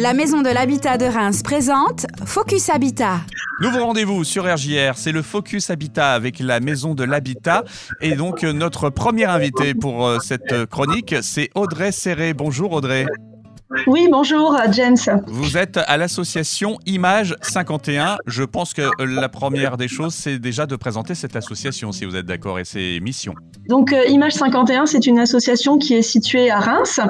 La Maison de l'Habitat de Reims présente Focus Habitat. Nouveau rendez-vous sur RJR, c'est le Focus Habitat avec la Maison de l'Habitat. Et donc euh, notre premier invité pour euh, cette chronique, c'est Audrey Serré. Bonjour Audrey. Oui, bonjour James. Vous êtes à l'association Image 51. Je pense que la première des choses, c'est déjà de présenter cette association, si vous êtes d'accord, et ses missions. Donc euh, Image 51, c'est une association qui est située à Reims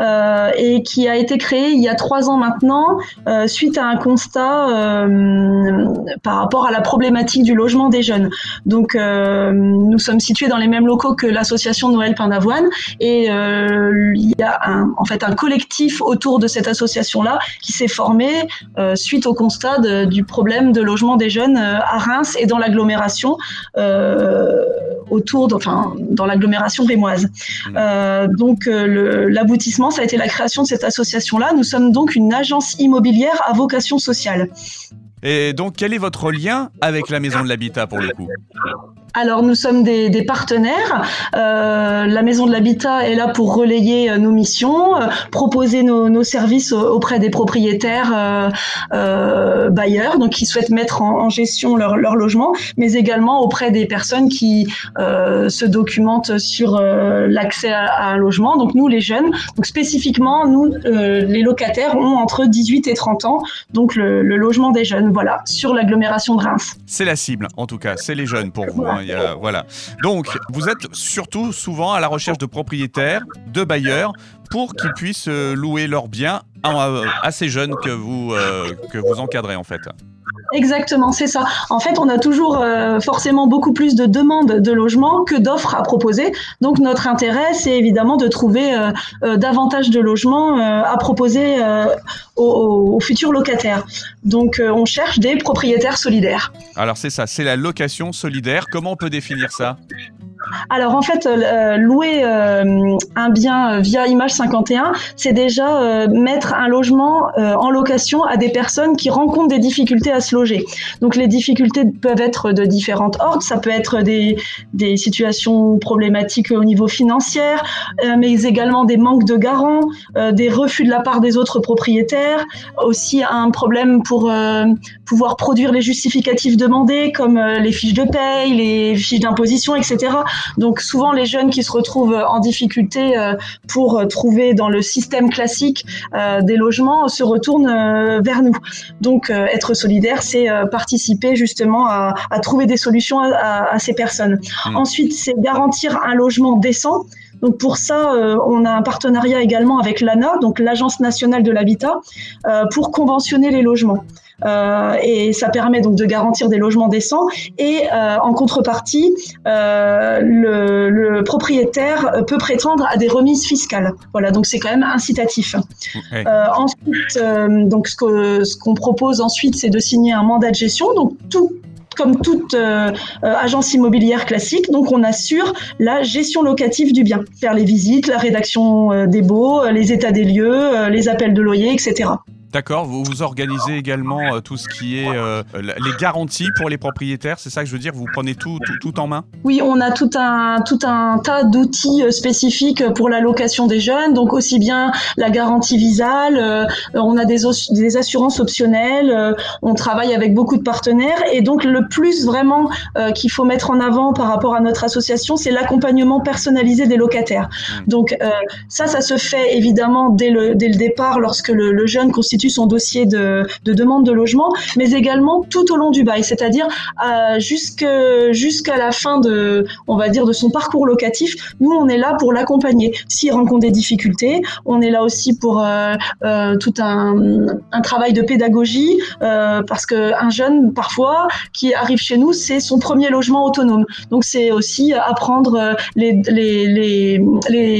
euh, et qui a été créée il y a trois ans maintenant euh, suite à un constat euh, par rapport à la problématique du logement des jeunes. Donc euh, nous sommes situés dans les mêmes locaux que l'association Noël Pain d'Avoine et il y a un, en fait un collectif autour de cette association-là qui s'est formée euh, suite au constat de, du problème de logement des jeunes euh, à Reims et dans l'agglomération euh, autour, de, enfin dans l'agglomération rémoise. Mmh. Euh, donc l'aboutissement, ça a été la création de cette association-là. Nous sommes donc une agence immobilière à vocation sociale. Et donc, quel est votre lien avec la Maison de l'Habitat pour le coup? Alors nous sommes des, des partenaires. Euh, la Maison de l'Habitat est là pour relayer euh, nos missions, euh, proposer nos, nos, services auprès des propriétaires euh, euh, bailleurs, donc qui souhaitent mettre en, en gestion leur, leur, logement, mais également auprès des personnes qui se documentent sur l'accès à, à, un logement. Donc nous les jeunes, donc spécifiquement nous les locataires ont entre 18 et 30 ans, donc le, le logement des jeunes, voilà, sur l'agglomération de Reims. C'est la cible en tout cas, c'est les jeunes pour vous. Hein voilà. Donc, vous êtes surtout souvent à la recherche de propriétaires, de bailleurs, pour qu'ils puissent euh, louer leurs biens à, ces jeunes que vous, euh, que vous encadrez en fait. Exactement, c'est ça. En fait, on a toujours euh, forcément beaucoup plus de demandes de logement que d'offres à proposer. Donc, notre intérêt, c'est évidemment de trouver euh, euh, davantage de logements à proposer aux, futurs locataires. Donc, on cherche des propriétaires solidaires. Alors, c'est ça, c'est la location solidaire. Comment on peut définir ça? Alors en fait, euh, louer euh, un bien via Image 51, c'est déjà euh, mettre un logement en location à des personnes qui rencontrent des difficultés à se loger. Donc les difficultés peuvent être de différentes ordres, ça peut être des, des situations problématiques au niveau financier, mais également des manques de garants, des refus de la part des autres propriétaires, aussi un problème pour pouvoir produire les justificatifs demandés comme les fiches de paye, les fiches d'imposition, etc. Donc souvent les jeunes qui se retrouvent en difficulté euh, pour trouver dans le système classique euh, des logements se retournent euh, vers nous. Donc être solidaire, c'est participer justement à, à, trouver des solutions à, à ces personnes. Mmh. Ensuite, c'est garantir un logement décent. Donc pour ça, euh, on a un partenariat également avec l'ANA, donc l'Agence nationale de l'habitat, euh, pour conventionner les logements. Euh, et ça permet donc de garantir des logements décents. Et euh, en contrepartie, euh, le, le, propriétaire peut prétendre à des remises fiscales. Voilà, donc c'est quand même incitatif. Okay. ensuite, donc ce qu'on ce qu'on propose ensuite, c'est de signer un mandat de gestion. Donc tout comme toute euh, agence immobilière classique. Donc, on assure la gestion locative du bien, faire les visites, la rédaction euh, des baux, les états des lieux, euh, les appels de loyer, etc. D'accord, vous, vous organisez également euh, tout ce qui est euh, les garanties pour les propriétaires, c'est ça que je veux dire, vous prenez tout, tout, tout en main? Oui, on a tout un, tout un tas d'outils euh, spécifiques pour la location des jeunes, donc aussi bien la garantie visale, on a des, des, assurances optionnelles, on travaille avec beaucoup de partenaires, et donc le plus vraiment qu'il faut mettre en avant par rapport à notre association, c'est l'accompagnement personnalisé des locataires. Mmh. Donc ça, ça se fait évidemment dès le, dès le départ lorsque le, le jeune constitue son dossier de, de, demande de logement, mais également tout au long du bail, c'est-à-dire euh, jusqu'à la fin de, on va dire, de son parcours locatif. Nous, on est là pour l'accompagner. S'il rencontre des difficultés, on est là aussi pour euh, euh, tout un, travail de pédagogie, parce que un jeune, parfois, qui arrive chez nous, c'est son premier logement autonome. Donc, c'est aussi apprendre les,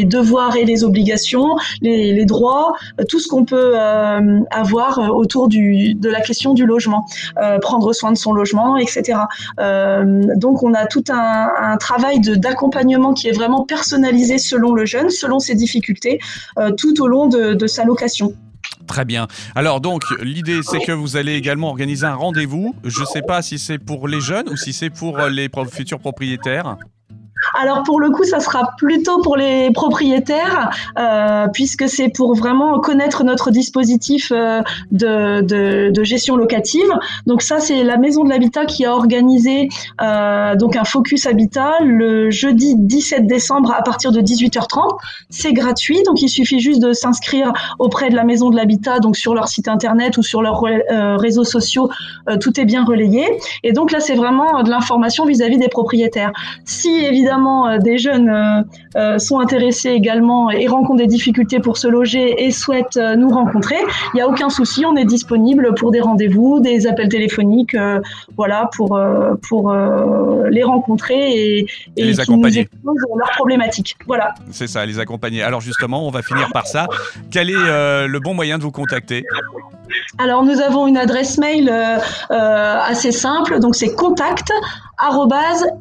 devoirs et les obligations, les, les droits, tout ce qu'on peut avoir euh, autour du, de la question du logement, euh, prendre soin de son logement, etc. Euh, donc on a tout un, travail d'accompagnement qui est vraiment personnalisé selon le jeune, selon ses difficultés, tout au long de, de sa location. Très bien. Alors donc l'idée c'est que vous allez également organiser un rendez-vous. Je ne sais pas si c'est pour les jeunes ou si c'est pour les futurs propriétaires. Alors pour le coup, ça sera plutôt pour les propriétaires, euh, puisque c'est pour vraiment connaître notre dispositif euh, de, de, gestion locative. Donc ça, c'est la Maison de l'Habitat qui a organisé euh, donc un focus habitat le jeudi 17 décembre à partir de 18h30. C'est gratuit, donc il suffit juste de s'inscrire auprès de la Maison de l'Habitat, donc sur leur site internet ou sur leurs réseaux sociaux, tout est bien relayé. Et donc là, c'est vraiment de l'information vis-à-vis des propriétaires. Si évidemment euh, des jeunes euh, euh, sont intéressés également et rencontrent des difficultés pour se loger et souhaitent nous rencontrer, il n'y a aucun souci, on est disponible pour des rendez-vous, des appels téléphoniques, voilà, pour, pour les rencontrer et, et, les accompagner. leurs problématiques. Voilà. C'est ça, les accompagner. Alors justement, on va finir par ça. Quel est le bon moyen de vous contacter? Alors nous avons une adresse mail euh, assez simple, donc c'est contact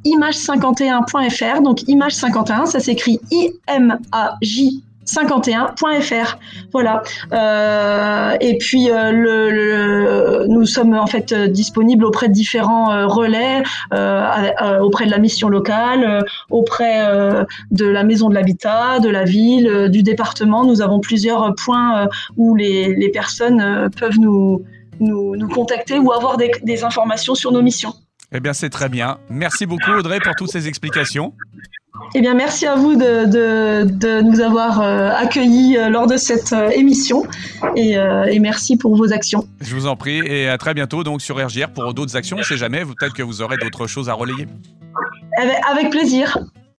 image51.fr. Donc image 51, ça s'écrit I-M-A-J 51.fr. Voilà. Euh, et puis euh, le, nous sommes en fait disponibles auprès de différents euh, relais, euh, auprès de la mission locale, auprès de la maison de l'habitat, de la ville, du département. Nous avons plusieurs points où les, personnes peuvent nous, nous, nous, contacter ou avoir des, des informations sur nos missions. Eh bien, c'est très bien. Merci beaucoup, Audrey, pour toutes ces explications. Eh bien, merci à vous de, de, de nous avoir euh, accueillis euh, lors de cette euh, émission et, et, merci pour vos actions. Je vous en prie et à très bientôt donc sur RGR pour d'autres actions. On ne sait jamais, peut-être que vous aurez d'autres choses à relayer. Avec, avec plaisir.